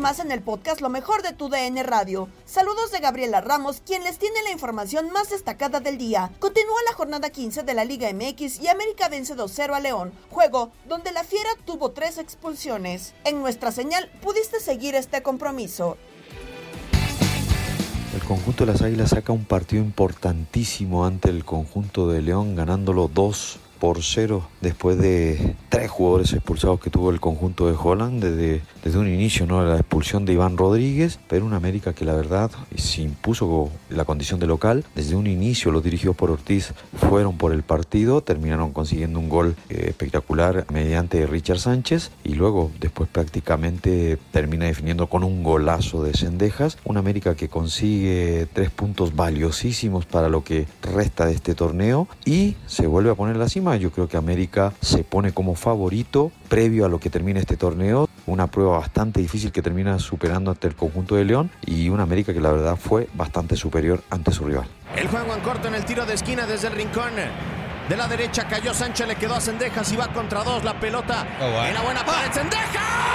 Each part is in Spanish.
Más en el podcast Lo mejor de tu DN Radio. Saludos de Gabriela Ramos, quien les tiene la información más destacada del día. Continúa la jornada 15 de la Liga MX y América vence 2-0 a León, juego donde la Fiera tuvo tres expulsiones. En nuestra señal pudiste seguir este compromiso. El conjunto de las Águilas saca un partido importantísimo ante el conjunto de León, ganándolo 2 por 0 después de tres jugadores expulsados que tuvo el conjunto de Holland desde, desde un inicio, ¿no? la expulsión de Iván Rodríguez, pero un América que la verdad se impuso la condición de local. Desde un inicio los dirigidos por Ortiz fueron por el partido, terminaron consiguiendo un gol eh, espectacular mediante Richard Sánchez y luego después prácticamente termina definiendo con un golazo de Cendejas. Un América que consigue tres puntos valiosísimos para lo que resta de este torneo y se vuelve a poner la cima. Yo creo que América se pone como favorito previo a lo que termine este torneo. Una prueba bastante difícil que termina superando ante el conjunto de León y un América que la verdad fue bastante superior ante su rival. El juego en corto en el tiro de esquina desde el rincón. De la derecha cayó Sánchez, le quedó a Cendejas y va contra dos la pelota. En la buena pared, Cendejas.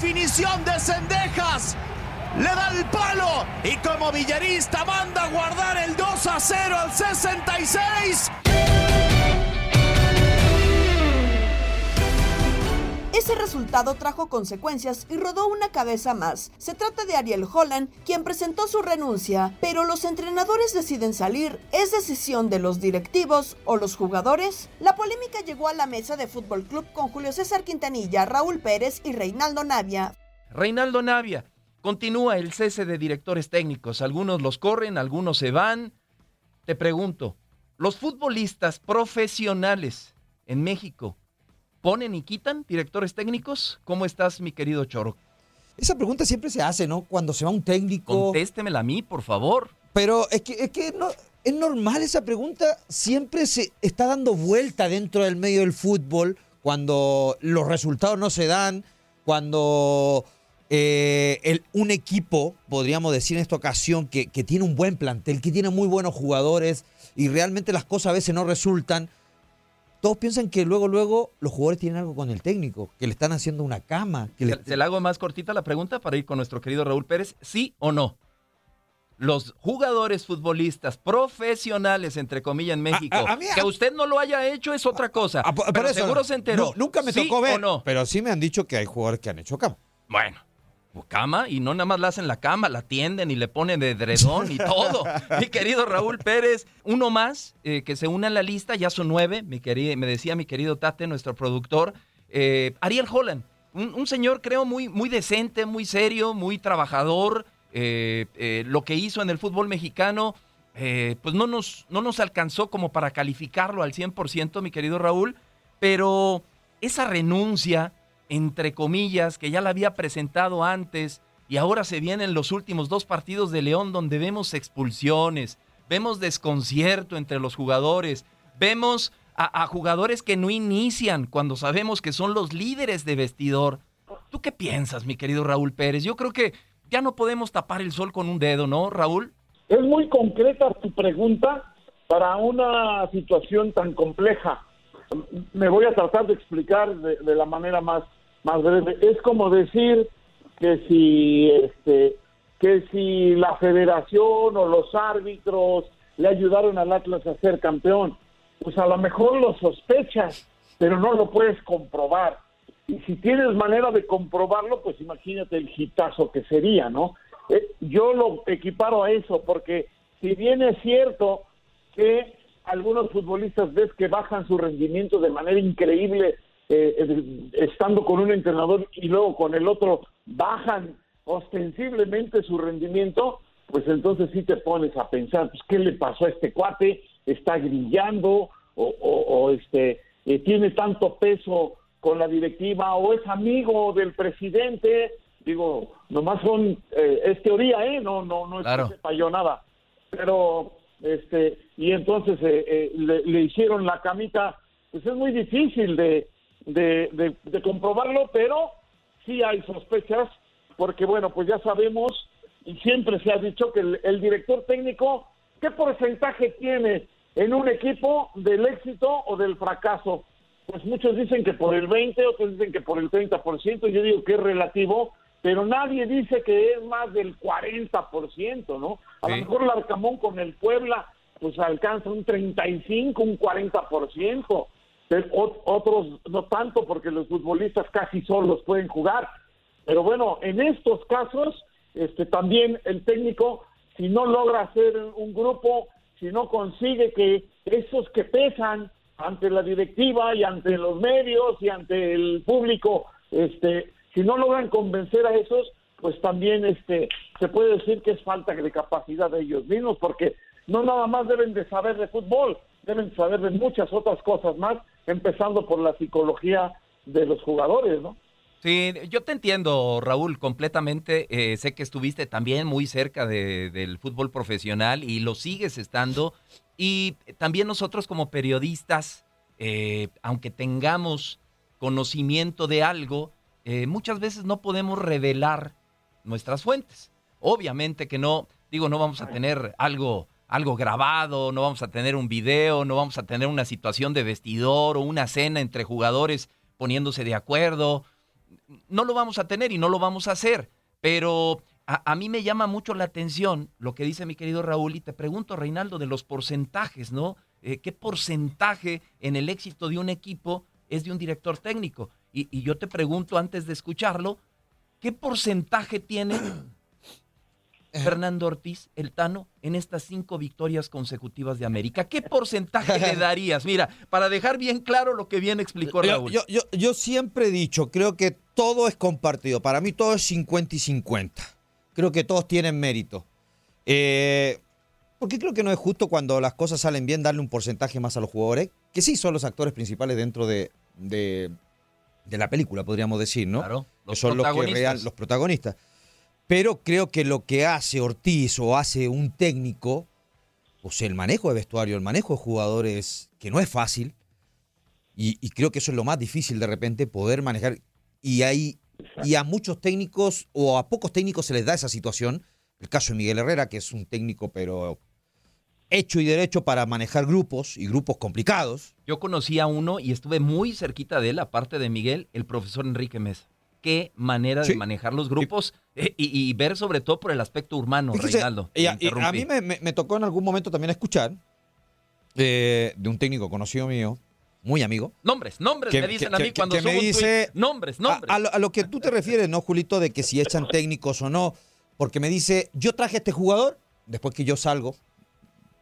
Definición de Sendejas? Le da el palo y como villarista manda a guardar el 2 a 0 al 66. Ese resultado trajo consecuencias y rodó una cabeza más. Se trata de Ariel Holland, quien presentó su renuncia, pero los entrenadores deciden salir. ¿Es decisión de los directivos o los jugadores? La polémica llegó a la mesa de Fútbol Club con Julio César Quintanilla, Raúl Pérez y Reinaldo Navia. Reinaldo Navia, continúa el cese de directores técnicos. Algunos los corren, algunos se van. Te pregunto, los futbolistas profesionales en México ponen y quitan directores técnicos. ¿Cómo estás, mi querido Choro? Esa pregunta siempre se hace, ¿no? Cuando se va un técnico. Contéstemela a mí, por favor. Pero es que, es que no, es normal esa pregunta. Siempre se está dando vuelta dentro del medio del fútbol cuando los resultados no se dan, cuando eh, el, un equipo, podríamos decir en esta ocasión, que, que tiene un buen plantel, que tiene muy buenos jugadores y realmente las cosas a veces no resultan todos piensan que luego, luego los jugadores tienen algo con el técnico, que le están haciendo una cama. Que se, le... se le hago más cortita la pregunta para ir con nuestro querido Raúl Pérez. ¿Sí o no? Los jugadores futbolistas profesionales, entre comillas, en México, a, a, a mí, que usted no lo haya hecho es otra cosa. pero eso, seguro se enteró. No, nunca me ¿Sí tocó ver, o no? pero sí me han dicho que hay jugadores que han hecho cama. Bueno, cama y no nada más la hacen la cama, la tienden y le ponen de dredón y todo. mi querido Raúl Pérez, uno más eh, que se une a la lista, ya son nueve, mi querido, me decía mi querido Tate, nuestro productor, eh, Ariel Holland, un, un, señor creo muy, muy decente, muy serio, muy trabajador, eh, lo que hizo en el fútbol mexicano. pues no nos, no nos alcanzó como para calificarlo al 100%, mi querido Raúl, pero esa renuncia, entre comillas, que ya la había presentado antes y ahora se vienen los últimos dos partidos de León donde vemos expulsiones, vemos desconcierto entre los jugadores, vemos a, jugadores que no inician cuando sabemos que son los líderes de vestidor. ¿Tú qué piensas, mi querido Raúl Pérez? Yo creo que ya no podemos tapar el sol con un dedo, ¿no, Raúl? Es muy concreta tu pregunta para una situación tan compleja. Me voy a tratar de explicar de, de la manera más más breve. Es como decir que si este que si la federación o los árbitros le ayudaron al Atlas a ser campeón, pues a lo mejor lo sospechas, pero no lo puedes comprobar. Y si tienes manera de comprobarlo, pues imagínate el hitazo que sería, ¿no? Eh, yo lo equiparo a eso, porque si bien es cierto que algunos futbolistas ves que bajan su rendimiento de manera increíble eh, estando con un entrenador y luego con el otro bajan ostensiblemente su rendimiento, pues entonces sí te pones a pensar, pues, ¿qué le pasó a este cuate? ¿Está grillando? ¿O, o, o este, eh, tiene tanto peso con la directiva? ¿O es amigo del presidente? Digo, nomás son, eh, es teoría, ¿eh? No, no, no es claro. que sepa yo nada. Pero, este, y entonces eh, le, le hicieron la camita, pues es muy difícil de, de, de, de, comprobarlo, pero sí hay sospechas, porque bueno, pues ya sabemos y siempre se ha dicho que el, el, director técnico, ¿qué porcentaje tiene en un equipo del éxito o del fracaso? Pues muchos dicen que por el 20, otros dicen que por el 30%, yo digo que es relativo, pero nadie dice que es más del 40%, ¿no? A sí. lo mejor el Arcamón con el Puebla pues alcanza un 35, un 40% otros no tanto porque los futbolistas casi solos pueden jugar. Pero bueno, en estos casos, este también el técnico, si no logra hacer un grupo, si no consigue que esos que pesan ante la directiva y ante los medios y ante el público, este, si no logran convencer a esos, pues también este se puede decir que es falta de capacidad de ellos mismos, porque no nada más deben de saber de fútbol, deben saber de muchas otras cosas más, empezando por la psicología de los jugadores, ¿no? Sí, yo te entiendo, Raúl, completamente. Eh, sé que estuviste también muy cerca de, del fútbol profesional y lo sigues estando. Y también nosotros como periodistas, eh, aunque tengamos conocimiento de algo, eh, muchas veces no podemos revelar nuestras fuentes. Obviamente que no, digo, no vamos a tener algo algo grabado, no vamos a tener un video, no vamos a tener una situación de vestidor o una cena entre jugadores poniéndose de acuerdo. No lo vamos a tener y no lo vamos a hacer. Pero a, mí me llama mucho la atención lo que dice mi querido Raúl y te pregunto, Reinaldo, de los porcentajes, ¿no? Eh, ¿Qué porcentaje en el éxito de un equipo es de un director técnico? Y yo te pregunto antes de escucharlo, ¿qué porcentaje tiene Fernando Ortiz, el Tano, en estas cinco victorias consecutivas de América. ¿Qué porcentaje le darías? Mira, para dejar bien claro lo que bien explicó Raúl. Yo, yo, yo, siempre he dicho, creo que todo es compartido. Para mí todo es 50 y 50. Creo que todos tienen mérito. Eh, Porque creo que no es justo cuando las cosas salen bien darle un porcentaje más a los jugadores, que sí son los actores principales dentro de, de, de la película, podríamos decir, ¿no? Claro, que son los, que real- los protagonistas. Pero creo que lo que hace Ortiz o hace un técnico, o sea, el manejo de vestuario, el manejo de jugadores, que no es fácil, y, creo que eso es lo más difícil de repente, poder manejar. Y hay y a muchos técnicos o a pocos técnicos se les da esa situación. El caso de Miguel Herrera, que es un técnico, pero hecho y derecho para manejar grupos y grupos complicados. Yo conocí a uno y estuve muy cerquita de él, aparte de Miguel, el profesor Enrique Mesa. Qué manera de manejar los grupos eh, y, y ver sobre todo por el aspecto humano, Fíjese, Reinaldo. y a, y mí me, me- me tocó en algún momento también escuchar eh, de un técnico conocido mío, muy amigo. Nombres, nombres que- me dicen que- a mí que- cuando que me dice-. Nombres, A, nombres. a lo, a lo que tú te refieres, ¿no, Julito? De que si echan técnicos o no. Porque me dice, yo traje a este jugador, después que yo salgo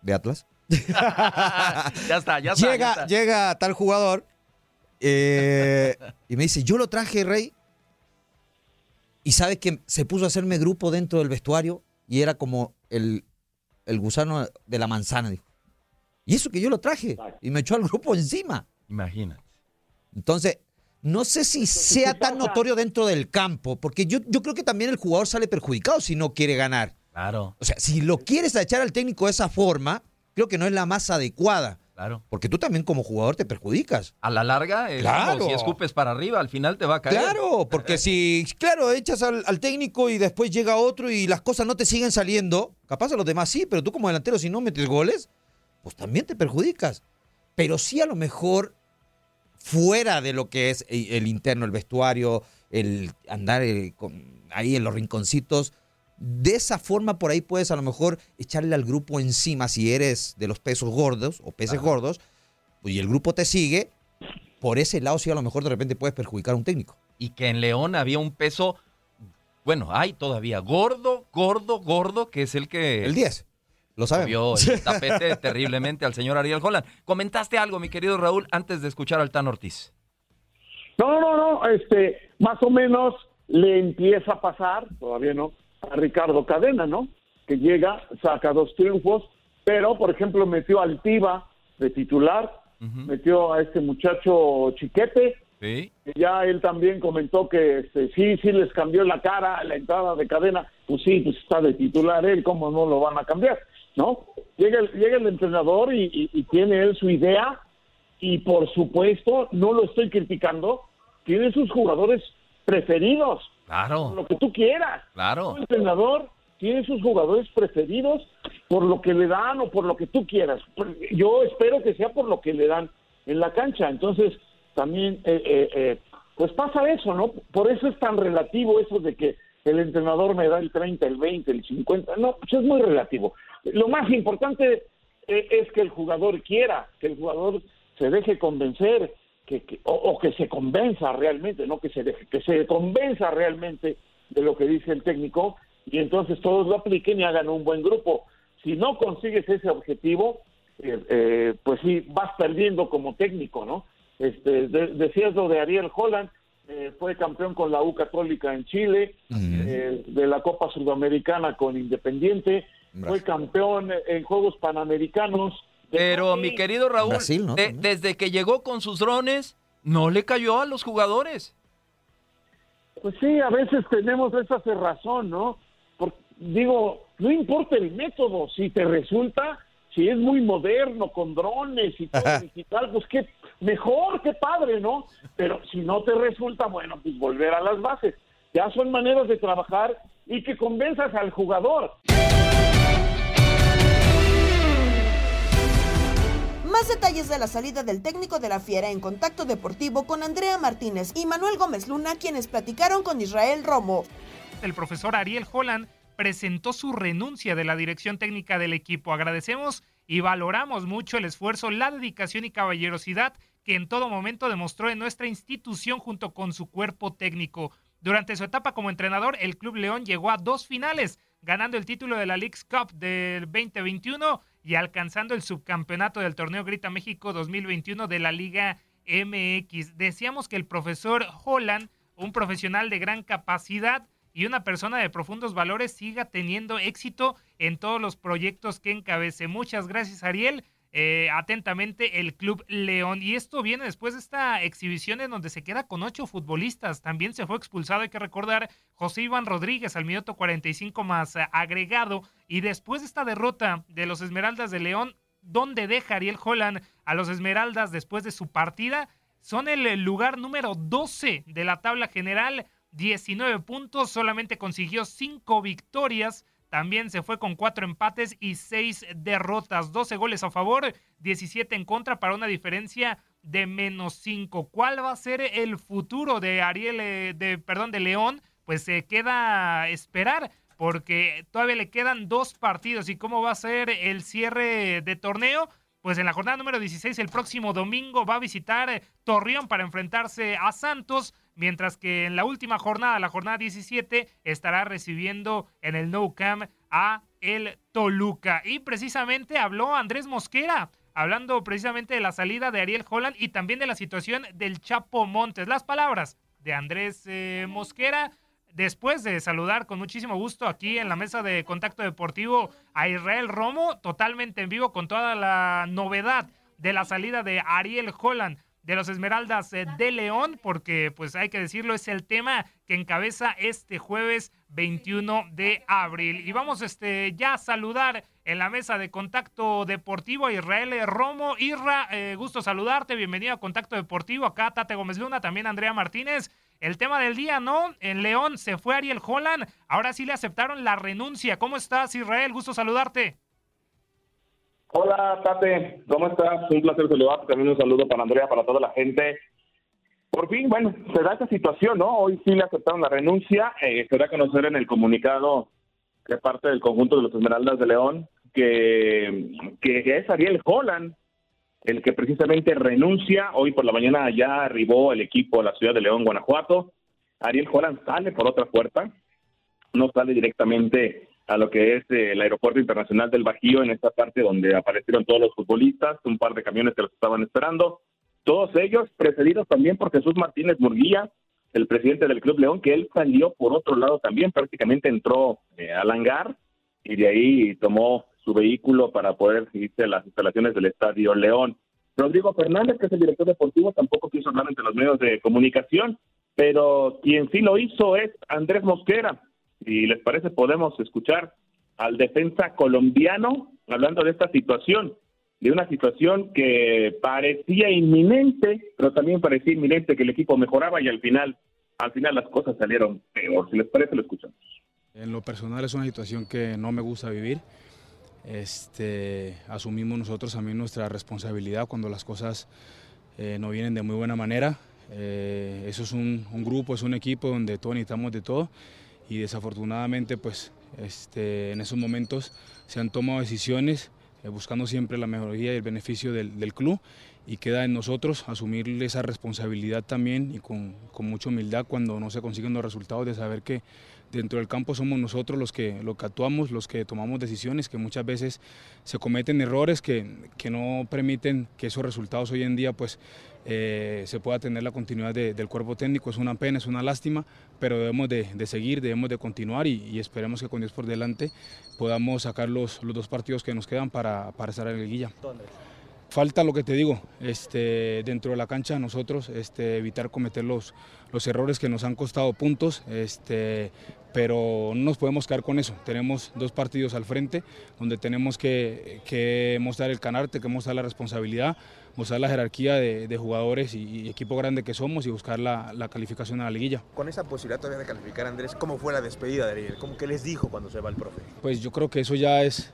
de Atlas. ya está, ya está. llega, ya está. llega tal jugador eh, y me dice, yo lo traje, Rey. Y sabe que se puso a hacerme grupo dentro del vestuario y era como el, el gusano de la manzana. Dijo. Y eso que yo lo traje. Y me echó al grupo encima. Imagínate. Entonces, no sé si sea tan notorio dentro del campo, porque yo, yo creo que también el jugador sale perjudicado si no quiere ganar. Claro, O sea, si lo quieres echar al técnico de esa forma, creo que no es la más adecuada. Claro. Porque tú también como jugador te perjudicas. A la larga, es Claro. como si escupes para arriba, al final te va a caer. Claro, porque si, claro, echas al, al técnico y después llega otro y las cosas no te siguen saliendo, capaz a los demás sí, pero tú como delantero si no metes goles, pues también te perjudicas. Pero sí a lo mejor fuera de lo que es el, el interno, el vestuario, el andar eh, con- ahí en los rinconcitos, de esa forma por ahí puedes a lo mejor echarle al grupo encima si eres de los pesos gordos o peces gordos y el grupo te sigue, por ese lado sí a lo mejor de repente puedes perjudicar a un técnico. Y que en León había un peso, bueno, hay todavía, gordo, gordo, gordo, que es el que... El 10. Lo sabemos. Movió el tapete terriblemente al señor Ariel Holland. Comentaste algo, mi querido Raúl, antes de escuchar al Tan Ortiz. No, no, no, este, más o menos le empieza a pasar, todavía no, a Ricardo Cadena, ¿no? Que llega, saca dos triunfos, pero, por ejemplo, metió al Tiva de titular, metió a este muchacho Chiquete, Sí. que ya él también comentó que este, sí, sí les cambió la cara a la entrada de cadena, pues sí, pues está de titular él, ¿cómo no lo van a cambiar? ¿No? Llega el, llega el entrenador y, y- y tiene él su idea y por supuesto, no lo estoy criticando, tiene sus jugadores preferidos, Claro, lo que tú quieras. claro. El entrenador tiene sus jugadores preferidos por lo que le dan o por lo que tú quieras. Yo espero que sea por lo que le dan en la cancha. Entonces, también, eh, eh, eh, pues pasa eso, ¿no? Por eso es tan relativo eso de que el entrenador me da el 30, el 20, el 50. No, pues es muy relativo. Lo más importante eh, es que el jugador quiera, que el jugador se deje convencer, que, que- o, o que se convenza realmente, no que se deje, que se convenza realmente de lo que dice el técnico y entonces todos lo apliquen y hagan un buen grupo. Si no consigues ese objetivo, eh, eh, pues sí, vas perdiendo como técnico, ¿no? Este, de- decías lo de Ariel Holland, eh, fue campeón con la U Católica en Chile, eh, de la Copa Sudamericana con Independiente, fue campeón en Juegos Panamericanos. Pero mi querido Raúl, Brasil, ¿no? de- desde que llegó con sus drones, no le cayó a los jugadores. Pues sí, a veces tenemos esa cerrazón, ¿no? Por- digo, no importa el método, si te resulta, si es muy moderno, con drones y todo digital, pues qué mejor, qué padre, ¿no? Pero si no te resulta, bueno, pues volver a las bases. Ya son maneras de trabajar y que convenzas al jugador. Más detalles de la salida del técnico de la Fiera en contacto deportivo con Andrea Martínez y Manuel Gómez Luna, quienes platicaron con Israel Romo. el profesor Ariel Holland presentó su renuncia de la dirección técnica del equipo. Agradecemos y valoramos mucho el esfuerzo, la dedicación y caballerosidad que en todo momento demostró en nuestra institución junto con su cuerpo técnico. Durante su etapa como entrenador, el Club León llegó a dos finales, ganando el título de la League's Cup del 2021 y alcanzando el subcampeonato del torneo Grita México 2021 de la Liga MX. Decíamos que el profesor Holland, un profesional de gran capacidad, y una persona de profundos valores siga teniendo éxito en todos los proyectos que encabece. Muchas gracias, Ariel. Eh, atentamente el Club León. Y esto viene después de esta exhibición en donde se queda con ocho futbolistas. También se fue expulsado, hay que recordar, José Iván Rodríguez al minuto 45 más eh, agregado. Y después de esta derrota de los Esmeraldas de León, ¿dónde deja Ariel Holland a los Esmeraldas después de su partida? Son el lugar número 12 de la tabla general, 19 puntos, solamente consiguió 5 victorias también se fue con cuatro empates y seis derrotas, 12 goles a favor, 17 en contra para una diferencia de menos 5. ¿Cuál va a ser el futuro de Ariel, eh, de, perdón, de León? Pues se queda esperar porque todavía le quedan dos partidos y cómo va a ser el cierre de torneo. Pues en la jornada número 16 el próximo domingo va a visitar Torreón para enfrentarse a Santos mientras que en la última jornada, la jornada 17, estará recibiendo en el No Camp a el Toluca. Y precisamente habló Andrés Mosquera, hablando precisamente de la salida de Ariel Holland y también de la situación del Chapo Montes. Las palabras de Andrés eh, Mosquera. Después de saludar con muchísimo gusto aquí en la mesa de contacto deportivo a Israel Romo, totalmente en vivo con toda la novedad de la salida de Ariel Holland de los Esmeraldas eh, de León, porque pues hay que decirlo, es el tema que encabeza este jueves 21 de abril. Y vamos este, ya a saludar en la mesa de Contacto Deportivo a Israel Romo. Irra, eh, gusto saludarte, bienvenido a Contacto Deportivo. Acá Tate Gómez Luna, también Andrea Martínez. El tema del día, ¿no? En León se fue Ariel Holland, ahora sí le aceptaron la renuncia. ¿Cómo estás, Israel? Gusto saludarte. Hola, Tate, ¿cómo estás? Un placer saludarte. También un saludo para Andrea, para toda la gente. Por fin, bueno, se da esta situación, ¿no? Hoy sí le aceptaron la renuncia. Eh, se da a conocer en el comunicado de parte del conjunto de los Esmeraldas de León que, que es Ariel Holland el que precisamente renuncia. Hoy por la mañana ya arribó el equipo a la ciudad de León, Guanajuato. Ariel Holland sale por otra puerta, no sale directamente a lo que es eh, el Aeropuerto Internacional del Bajío, en esta parte donde aparecieron todos los futbolistas, un par de camiones que los estaban esperando, todos ellos precedidos también por Jesús Martínez Murguía, el presidente del Club León, que él salió por otro lado también, prácticamente entró eh, al hangar y de ahí tomó su vehículo para poder irse a las instalaciones del Estadio León. Rodrigo Fernández, que es el director deportivo, tampoco quiso hablar ante los medios de comunicación, pero quien sí lo hizo es Andrés Mosquera, si les parece, podemos escuchar al defensa colombiano hablando de esta situación, de una situación que parecía inminente, pero también parecía inminente que el equipo mejoraba y al final, al final las cosas salieron peor. Si les parece, lo escuchamos. En lo personal es una situación que no me gusta vivir. Este, asumimos nosotros también nuestra responsabilidad cuando las cosas eh, no vienen de muy buena manera. Eh, eso es un, un, grupo, es un equipo donde todos necesitamos de todo y desafortunadamente pues este, en esos momentos se han tomado decisiones eh, buscando siempre la mejoría y el beneficio del, del, club y queda en nosotros asumir esa responsabilidad también y con, con, mucha humildad cuando no se consiguen los resultados de saber que dentro del campo somos nosotros los que, lo que actuamos, los que tomamos decisiones, que muchas veces se cometen errores que, que no permiten que esos resultados hoy en día pues eh, se pueda tener la continuidad de, del cuerpo técnico. Es una pena, es una lástima, pero debemos de, seguir, debemos de continuar y, esperemos que con Dios por delante podamos sacar los, los dos partidos que nos quedan para, para estar en la liguilla. Falta lo que te digo, este, dentro de la cancha nosotros este, evitar cometer los, los errores que nos han costado puntos, este, pero no nos podemos quedar con eso. Tenemos dos partidos al frente donde tenemos que, que mostrar el canarte, que mostrar la responsabilidad, mostrar la jerarquía de, de jugadores y, y, equipo grande que somos y buscar la, la, calificación a la liguilla. Con esa posibilidad todavía de calificar, Andrés, ¿cómo fue la despedida de Ariel? ¿Cómo que les dijo cuando se va el profe? Pues yo creo que eso ya es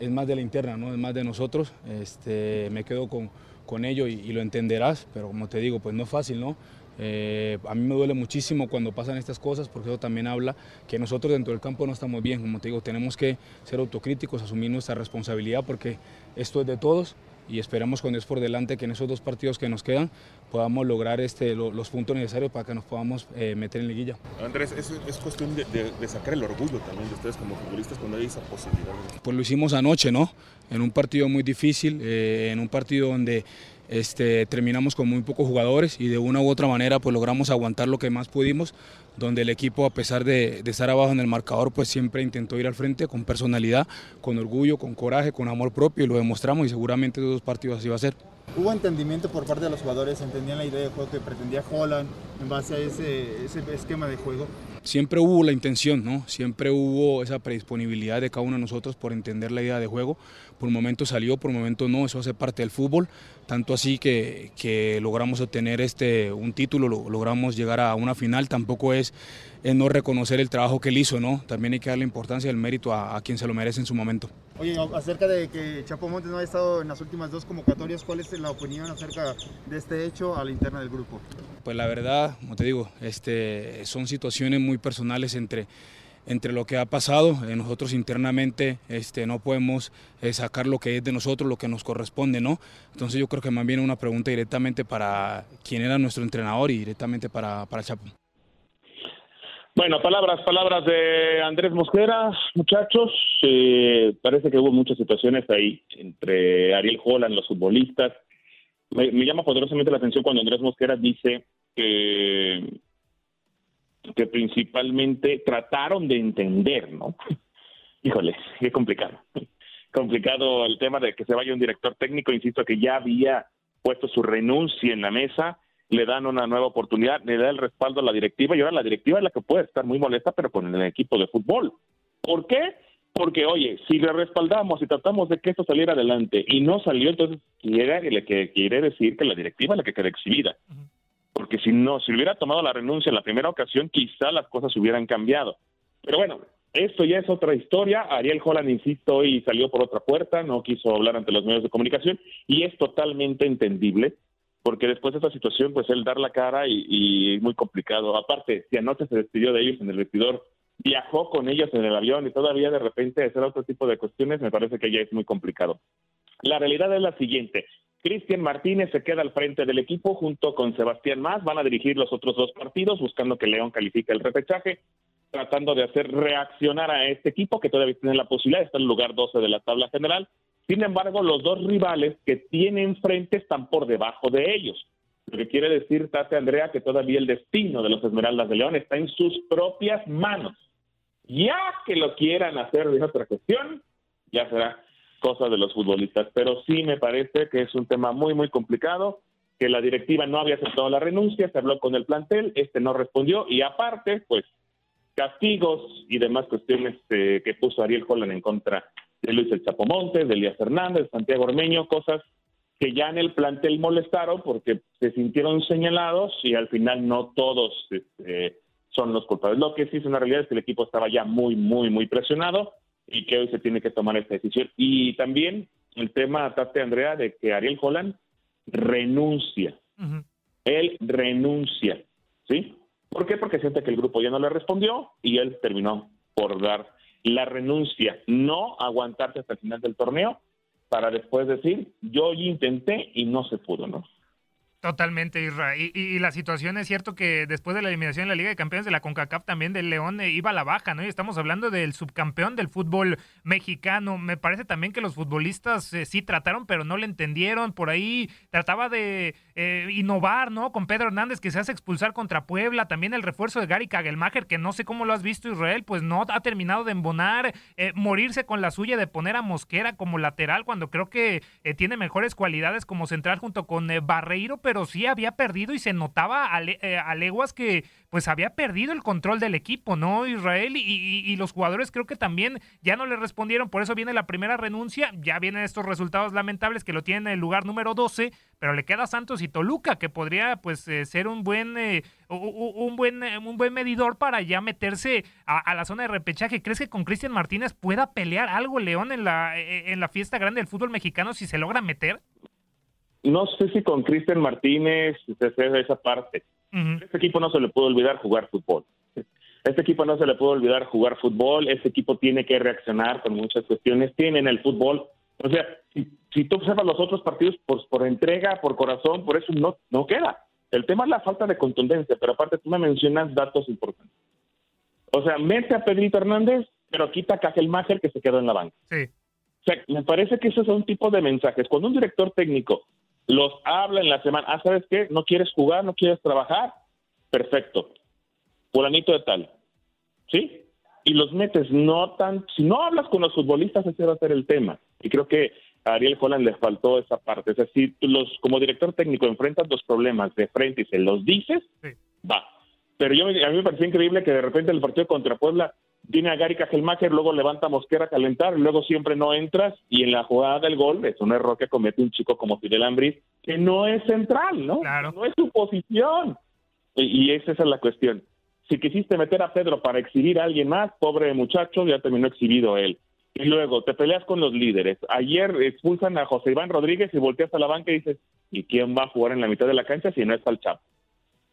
es más de la interna, ¿no? es más de nosotros. Este, me quedo con, con ello y, y, lo entenderás, pero como te digo, pues no es fácil, ¿no? Eh, a mí me duele muchísimo cuando pasan estas cosas porque eso también habla que nosotros dentro del campo no estamos bien, como te digo, tenemos que ser autocríticos, asumir nuestra responsabilidad porque esto es de todos y esperamos con Dios por delante que en esos dos partidos que nos quedan podamos lograr este, lo, los puntos necesarios para que nos podamos eh, meter en liguilla. Andrés, es, es cuestión de, de, de, sacar el orgullo también de ustedes como futbolistas cuando hay esa posibilidad. Pues lo hicimos anoche, ¿no? En un partido muy difícil, eh, en un partido donde este, terminamos con muy pocos jugadores y de una u otra manera pues logramos aguantar lo que más pudimos, donde el equipo a pesar de, de, estar abajo en el marcador pues siempre intentó ir al frente con personalidad, con orgullo, con coraje, con amor propio y lo demostramos y seguramente esos dos partidos así va a ser. ¿Hubo entendimiento por parte de los jugadores? ¿Entendían la idea de juego que pretendía Holland en base a ese, esquema de juego? Siempre hubo la intención, ¿no? Siempre hubo esa predisponibilidad de cada uno de nosotros por entender la idea de juego. Por un momento salió, por un momento no, eso hace parte del fútbol. Tanto así que, logramos obtener este, un título, logramos llegar a una final. Tampoco es, no reconocer el trabajo que él hizo, ¿no? También hay que darle importancia y el mérito a quien se lo merece en su momento. Oye, acerca de que Chapo Montes no ha estado en las últimas dos convocatorias, ¿cuál es la opinión acerca de este hecho a la interna del grupo? Pues la verdad, como te digo, este, son situaciones muy personales entre, entre lo que ha pasado. Eh, nosotros internamente este, no podemos eh, sacar lo que es de nosotros, lo que nos corresponde, ¿no? Entonces yo creo que más bien una pregunta directamente para quién era nuestro entrenador y directamente para, para Chapo. Bueno, palabras, palabras de Andrés Mosquera, muchachos. Eh, parece que hubo muchas situaciones ahí entre Ariel Holland, los futbolistas. Me, llama poderosamente la atención cuando Andrés Mosquera dice que, que principalmente trataron de entender, ¿no? Híjole, qué complicado. complicado el tema de que se vaya un director técnico, insisto que ya había puesto su renuncia en la mesa le dan una nueva oportunidad, le da el respaldo a la directiva y ahora la directiva es la que puede estar muy molesta, pero con el equipo de fútbol. ¿Por qué? Porque, oye, si le respaldamos y tratamos de que esto saliera adelante y no salió, entonces quiere, que quiere decir que la directiva es la que queda exhibida. Porque si no, si hubiera tomado la renuncia en la primera ocasión, quizá las cosas hubieran cambiado. Pero bueno, esto ya es otra historia. Ariel Holland, insisto, hoy salió por otra puerta, no quiso hablar ante los medios de comunicación y es totalmente entendible porque después de esta situación, pues él dar la cara y, y muy complicado. Aparte, si anoche se despidió de ellos en el vestidor, viajó con ellos en el avión y todavía de repente hacer otro tipo de cuestiones, me parece que ya es muy complicado. La realidad es la siguiente. Cristian Martínez se queda al frente del equipo junto con Sebastián Más. Van a dirigir los otros dos partidos buscando que León califique el repechaje, tratando de hacer reaccionar a este equipo que todavía tiene la posibilidad de estar en el lugar 12 de la tabla general sin embargo, los dos rivales que tienen frente están por debajo de ellos. Lo que quiere decir, Tate Andrea, que todavía el destino de los Esmeraldas de León está en sus propias manos. Ya que lo quieran hacer de otra cuestión, ya será cosa de los futbolistas. Pero sí me parece que es un tema muy, muy complicado, que la directiva no había aceptado la renuncia, se habló con el plantel, este no respondió y aparte, pues, castigos y demás cuestiones eh, que puso Ariel Holland en contra de Luis El Chapomontes, de Elías Fernández, Santiago Ormeño, cosas que ya en el plantel molestaron porque se sintieron señalados y al final no todos este, son los culpables. Lo que sí es una realidad es que el equipo estaba ya muy, muy, muy presionado y que hoy se tiene que tomar esta decisión. Y también el tema, Tate Andrea, de que Ariel Holland renuncia. Él renuncia, ¿sí? ¿Por qué? Porque siente que el grupo ya no le respondió y él terminó por dar la renuncia, no aguantarse hasta el final del torneo para después decir, yo intenté y no se pudo, ¿no? Totalmente, Isra. Y, y, la situación es cierto que después de la eliminación en la Liga de Campeones de la CONCACAF también del León eh, iba a la baja, ¿no? Y estamos hablando del subcampeón del fútbol mexicano. Me parece también que los futbolistas eh, sí trataron, pero no le entendieron. Por ahí trataba de eh, innovar, ¿no? Con Pedro Hernández que se hace expulsar contra Puebla. También el refuerzo de Gary Kagelmacher, que no sé cómo lo has visto, Israel, pues no ha terminado de embonar. morirse con la suya de poner a Mosquera como lateral cuando creo que tiene mejores cualidades como central junto con Barreiro, pero sí había perdido y se notaba a, eh, a, leguas que pues había perdido el control del equipo, ¿no? Israel y, y, los jugadores creo que también ya no le respondieron, por eso viene la primera renuncia, ya vienen estos resultados lamentables que lo tienen en el lugar número 12, pero le queda Santos y Toluca que podría pues eh, ser un buen eh, un buen un buen medidor para ya meterse a, a, la zona de repechaje. ¿Crees que con Cristian Martínez pueda pelear algo León en la en la fiesta grande del fútbol mexicano si se logra meter? No sé si con Cristian Martínez se esa parte. Uh Este equipo no se le puede olvidar jugar fútbol. Este equipo no se le puede olvidar jugar fútbol. Este equipo tiene que reaccionar con muchas cuestiones. Tienen el fútbol. O sea, si, si tú observas los otros partidos por, por entrega, por corazón, por eso no, no queda. El tema es la falta de contundencia, pero aparte tú me mencionas datos importantes. O sea, mete a Pedrito Hernández, pero quita a Cajelmacher que se quedó en la banca. Sí. O sea, me parece que esos son un tipo de mensajes. Cuando un director técnico los habla en la semana. Ah, ¿sabes qué? ¿No quieres jugar? ¿No quieres trabajar? Perfecto. Fulanito de tal. ¿Sí? Y los metes, no tan... Si no hablas con los futbolistas, ese va a ser el tema. Y creo que a Ariel Holland le faltó esa parte. Es decir, tú los, como director técnico enfrentas los problemas de frente y se los dices, va. Pero yo, a mí me pareció increíble que de repente el partido contra Puebla viene a Gary Cajelmacher, luego levanta a Mosquera a calentar, luego siempre no entras y en la jugada del gol es un error que comete un chico como Fidel Ambris, que no es central, ¿no? No es su posición. Y, y esa es la cuestión. Si quisiste meter a Pedro para exhibir a alguien más, pobre muchacho, ya terminó exhibido él. Y luego te peleas con los líderes. Ayer expulsan a José Iván Rodríguez y volteas a la banca y dices, ¿y quién va a jugar en la mitad de la cancha si no está el Chapo?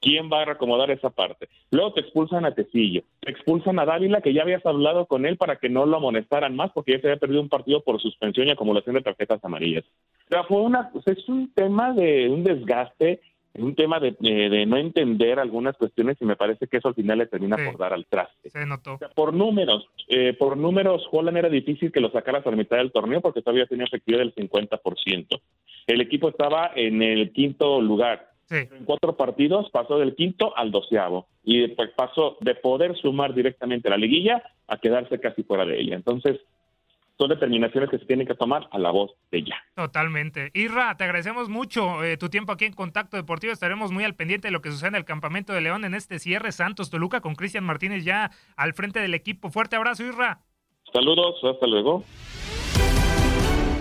¿Quién va a acomodar esa parte? Luego te expulsan a Tecillo, te expulsan a Dávila, que ya habías hablado con él para que no lo amonestaran más porque ya se había perdido un partido por suspensión y acumulación de tarjetas amarillas. O sea, fue una, es un tema de un desgaste, un tema de, de- de no entender algunas cuestiones y me parece que eso al final le termina por dar al traste. Se notó. O sea, por números, eh, por números, Holland era difícil que lo sacaras a la mitad del torneo porque todavía tenía efectividad del 50%. El equipo estaba en el quinto lugar. En cuatro partidos pasó del quinto al doceavo y después pasó de poder sumar directamente a la liguilla a quedarse casi fuera de ella. Entonces, son determinaciones que se tienen que tomar a la voz de ya. Totalmente. Irra, te agradecemos mucho eh, tu tiempo aquí en Contacto Deportivo. Estaremos muy al pendiente de lo que sucede en el Campamento de León en este cierre Santos Toluca con Cristian Martínez ya al frente del equipo. Fuerte abrazo, Irra. Saludos, hasta luego.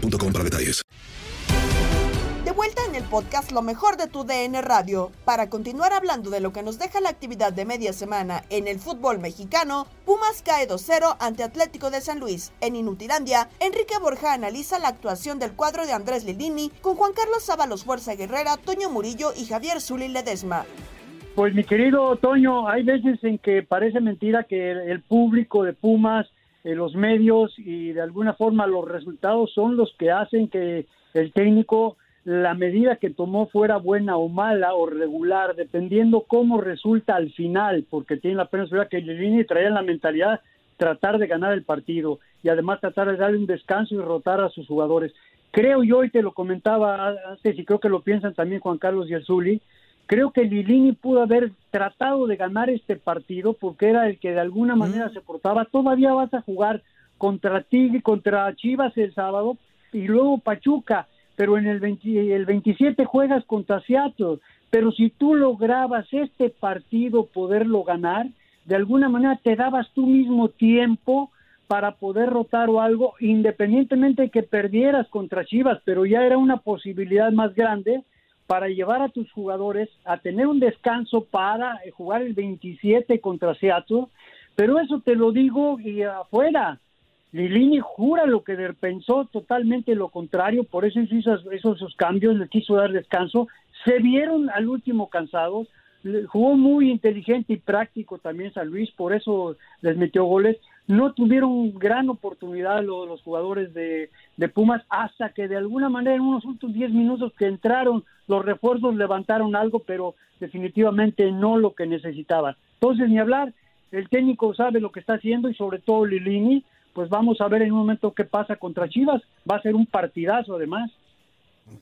boostmobile.com para detalles. De vuelta en el podcast Lo mejor de tu DN Radio. Para continuar hablando de lo que nos deja la actividad de media semana en el fútbol mexicano, Pumas cae 2-0 ante Atlético de San Luis. En Inutilandia, Enrique Borja analiza la actuación del cuadro de Andrés Lilini con Juan Carlos Sábalos Fuerza Guerrera, Toño Murillo y Javier Zuli Ledesma. Pues mi querido Toño, hay veces en que parece mentira que el, el público de Pumas, eh, los medios y de alguna forma los resultados son los que hacen que el técnico, la medida que tomó fuera buena o mala o regular, dependiendo cómo resulta al final, porque tiene la pena que Lilini traía la mentalidad tratar de ganar el partido y además tratar de darle un descanso y rotar a sus jugadores. Creo yo, y te lo comentaba antes, y creo que lo piensan también Juan Carlos y el Zuli, creo que Lilini pudo haber tratado de ganar este partido porque era el que de alguna manera se portaba. Todavía vas a jugar contra Tigre, contra Chivas el sábado y luego Pachuca, pero en el, 20 el 27 juegas contra Seattle. Pero si tú lograbas este partido poderlo ganar, de alguna manera te dabas tú mismo tiempo para poder rotar o algo, independientemente de que perdieras contra Chivas, pero ya era una posibilidad más grande para llevar a tus jugadores a tener un descanso para eh, jugar el 27 contra Seattle, pero eso te lo digo y afuera. Lilini jura lo que pensó totalmente lo contrario, por eso hizo esos, esos, cambios, le quiso dar descanso, se vieron al último cansados, jugó muy inteligente y práctico también San Luis, por eso les metió goles, no tuvieron gran oportunidad los, los jugadores de, de Pumas hasta que de alguna manera en unos últimos 10 minutos que entraron los refuerzos levantaron algo, pero definitivamente no lo que necesitaban. Entonces, ni hablar, el técnico sabe lo que está haciendo y sobre todo Lilini, pues vamos a ver en un momento qué pasa contra Chivas, va a ser un partidazo además.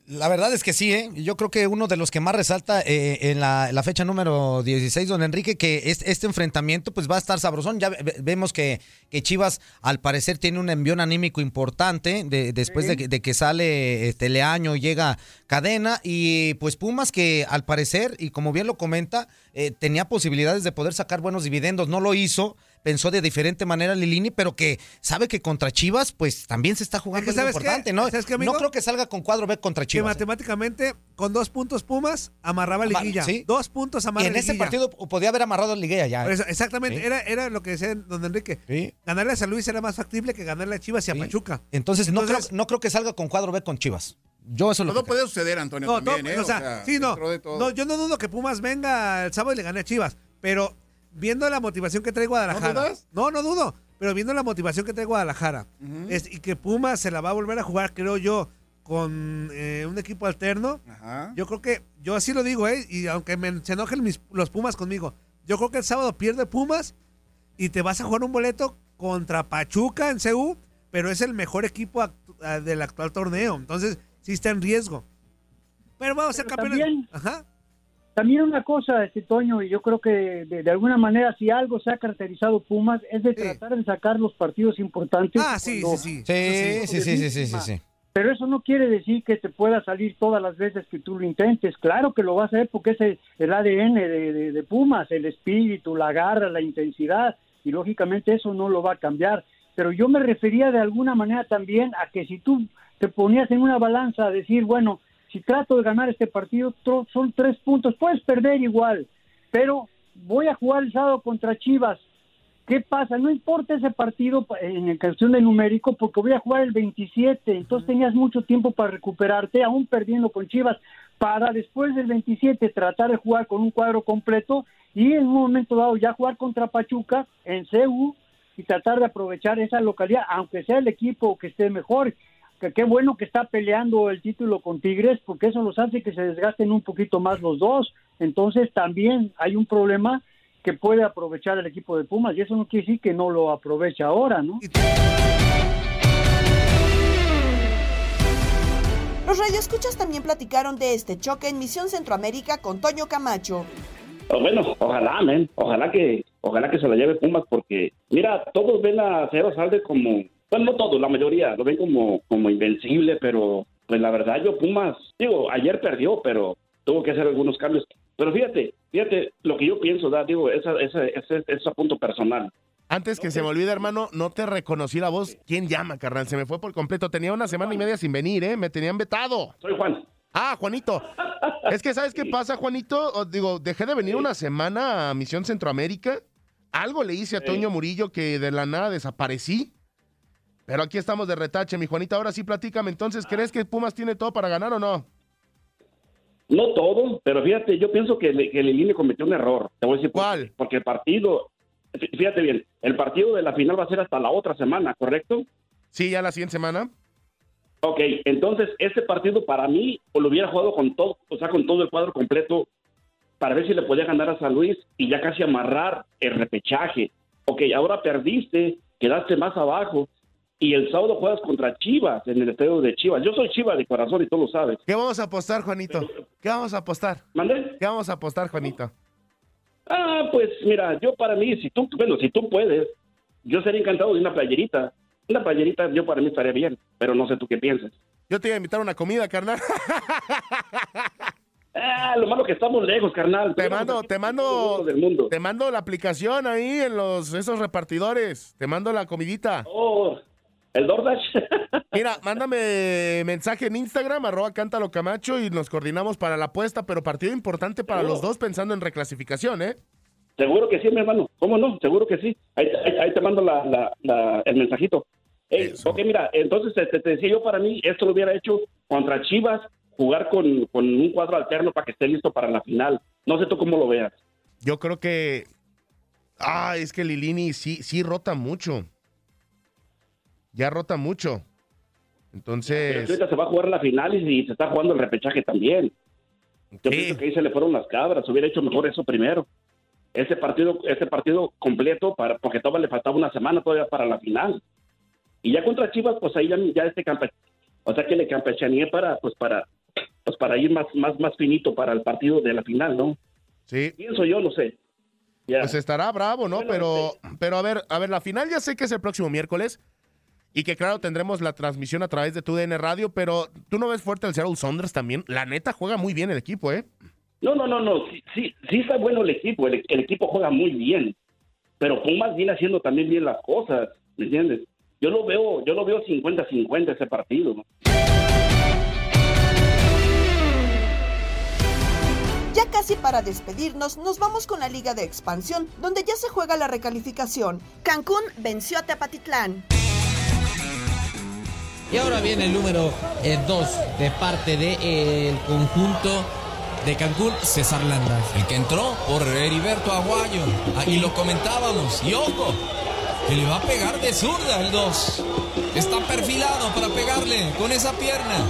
La verdad es que sí, ¿eh? yo creo que uno de los que más resalta eh, en la, la fecha número 16, don Enrique, que es- este enfrentamiento pues va a estar sabrosón. Ya ve- ve- vemos que, que Chivas al parecer tiene un envión anímico importante de- después de, que- de que sale este Leaño, llega Cadena y pues Pumas que al parecer, y como bien lo comenta, eh, tenía posibilidades de poder sacar buenos dividendos, no lo hizo. Pensó de diferente manera Lilini, pero que sabe que contra Chivas, pues también se está jugando Es que, algo ¿sabes qué? importante, ¿no? ¿Sabes qué, amigo? no creo que salga con cuadro B contra Que Chivas. ¿eh? matemáticamente, con dos puntos Pumas, amarraba Ama- liguilla. sí. Dos puntos y amarraba en ese partido podía haber amarrado Liguilla ya. ¿eh? Exactamente, Sí. era, era lo que decía don Enrique. Ganarle a San Luis era más factible que ganarle a Chivas y a Pachuca. Entonces, no, creo, no creo que salga con cuadro B con Chivas. Yo eso es lo Todo que puede suceder, Antonio, No, también, todo- ¿eh? o sea, sí, no, dentro de todo. no, yo no dudo que Pumas venga el sábado y le gane a Chivas, pero viendo la motivación que trae Guadalajara. ¿No dudas? No, no dudo, pero viendo la motivación que trae Guadalajara es- y que Pumas se la va a volver a jugar, creo yo, con eh, un equipo alterno. Ajá. Yo creo que, yo así lo digo, ¿eh? Y aunque me, se enojen mis- los Pumas conmigo, yo creo que el sábado pierde Pumas y te vas a jugar un boleto contra Pachuca en CU, pero es el mejor equipo ah, del actual torneo. Entonces, sí está en riesgo. Pero vamos a ser campeones. también- Ajá. También una cosa, este Toño, y yo creo que de, de alguna manera, si algo se ha caracterizado Pumas, es de tratar de sacar los partidos importantes. Ah, sí, cuando- sí, sí. Sí, sí, sí, sí, sí, sí, sí. Pero eso no quiere decir que te pueda salir todas las veces que tú lo intentes. Claro que lo vas a hacer porque es el, el ADN de, de- de Pumas, el espíritu, la garra, la intensidad, y lógicamente eso no lo va a cambiar. Pero yo me refería de alguna manera también a que si tú te ponías en una balanza a decir, bueno, si trato de ganar este partido, son tres puntos, puedes perder igual, pero voy a jugar el sábado contra Chivas. ¿Qué pasa? No importa ese partido pa- en el cuestión de numérico porque voy a jugar el 27, entonces tenías mucho tiempo para recuperarte, aún perdiendo con Chivas, para después del 27 tratar de jugar con un cuadro completo y en un momento dado ya jugar contra Pachuca en CU y tratar de aprovechar esa localidad, aunque sea el equipo que esté mejor. Que qué bueno que está peleando el título con Tigres, porque eso los hace que se desgasten un poquito más los dos. Entonces también hay un problema que puede aprovechar el equipo de Pumas y eso no quiere decir que no lo aproveche ahora, ¿no? Los radioescuchas también platicaron de este choque en Misión Centroamérica con Toño Camacho. Oh, Bueno, ojalá, men. Ojalá que, ojalá que se la lleve Pumas porque, mira, todos ven a Cero Salde como, bueno, no todos, la mayoría lo ven como, como invencible, pero pues la verdad yo Pumas, digo, ayer perdió, pero tuvo que hacer algunos cambios. Pero fíjate, fíjate lo que yo pienso, da, digo, ese es a punto personal. Antes que se me olvide, hermano, no te reconocí la voz. ¿Quién llama, carnal? Se me fue por completo. Tenía una semana y media sin venir, ¿eh? Me tenían vetado. Soy Juan. Ah, Juanito. Es que, ¿sabes qué pasa, Juanito? O, digo, dejé de venir una semana a Misión Centroamérica. Algo le hice a Toño Murillo que de la nada desaparecí. Pero aquí estamos de retache, mi Juanito. Ahora sí, platícame. Entonces, ¿crees que Pumas tiene todo para ganar o no? No todo, pero fíjate, yo pienso que, le- que Lilini cometió un error. Te voy a decir ¿Cuál? Porque el partido, fí- fíjate bien, el partido de la final va a ser hasta la otra semana, ¿correcto? Sí, ya la siguiente semana. Ok, entonces este partido para mí lo hubiera jugado con todo, o sea, con todo el cuadro completo para ver si le podía ganar a San Luis y ya casi amarrar el repechaje. Ok, ahora perdiste, quedaste más abajo y el sábado juegas contra Chivas en el estadio de Chivas. Yo soy Chivas de corazón y tú lo sabes. ¿Qué vamos a apostar, Juanito? ¿Qué vamos a apostar? ¿Mande? ¿Qué vamos a apostar, Juanito? Ah, pues mira, yo para mí, si tú, bueno, si tú puedes, yo sería encantado de una playerita. Una playerita yo para mí estaría bien, pero no sé tú qué piensas. Yo te iba a invitar a una comida, carnal. Ah, lo malo que estamos lejos, carnal. Te mando, te mando, del mundo. te mando la aplicación ahí en los esos repartidores. Te mando la comidita. Oh, el DoorDash. Mira, mándame mensaje en Instagram, arroba cántalo camacho y nos coordinamos para la apuesta, pero partido importante para los dos pensando en reclasificación, ¿eh? Seguro que sí, mi hermano. ¿Cómo no? Seguro que sí. Ahí, ahí- ahí te mando la, la- la- el mensajito. Ok, mira, entonces este, te decía yo para mí, esto lo hubiera hecho contra Chivas, jugar con, con un cuadro alterno para que esté listo para la final. No sé tú cómo lo veas. Yo creo que. Ah, es que Lilini sí, sí rota mucho. Ya rota mucho. Pero Entonces. ahorita se va a jugar la final y, se está jugando el repechaje también. Yo pienso que ahí se le fueron las cabras. Hubiera hecho mejor eso primero. Ese partido, ese partido completo, para, porque todavía le faltaba una semana todavía para la final. Y ya contra Chivas, pues ahí ya, ya este campe, o sea que le campechaneé para, pues para, pues para ir más, más, más finito para el partido de la final, ¿no? Sí. Pienso yo, no sé. Ya. Pues estará bravo, ¿no? pero, pero a ver, a ver, la final ya sé que es el próximo miércoles. Y que claro, tendremos la transmisión a través de tu DN Radio, pero tú no ves fuerte al Seattle Saunders también. La neta juega muy bien el equipo, ¿eh? No, no, no, no. Sí, sí, sí está bueno el equipo. El, el equipo juega muy bien. pero Pumas viene haciendo también bien las cosas, ¿me entiendes? Yo lo veo, yo lo veo 50-50 ese partido. ¿no? Ya casi para despedirnos, nos vamos con la Liga de Expansión, donde ya se juega la recalificación. Cancún venció a Tepatitlán. Y ahora viene el número 2 de parte del conjunto de Cancún, César Landa. El que entró por Heriberto Aguayo. Ahí lo comentábamos. Y ojo, que le va a pegar de zurda el 2. Está perfilado para pegarle con esa pierna.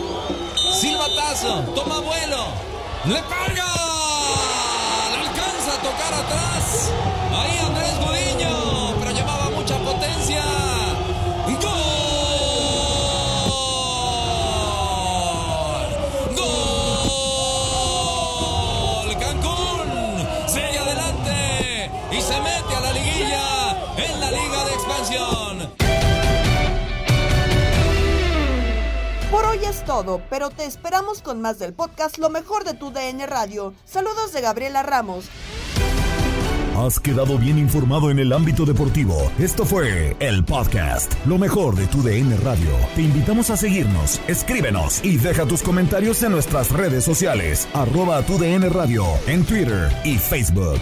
Silbatazo, toma vuelo. ¡Le pega! ¡Le alcanza a tocar atrás! Ahí todo, pero te esperamos con más del podcast Lo mejor de tu DN Radio. Saludos de Gabriela Ramos. Has quedado bien informado en el ámbito deportivo. Esto fue el podcast, lo mejor de tu DN Radio. Te invitamos a seguirnos, escríbenos y deja tus comentarios en nuestras redes sociales, arroba tu DN Radio, en Twitter y Facebook.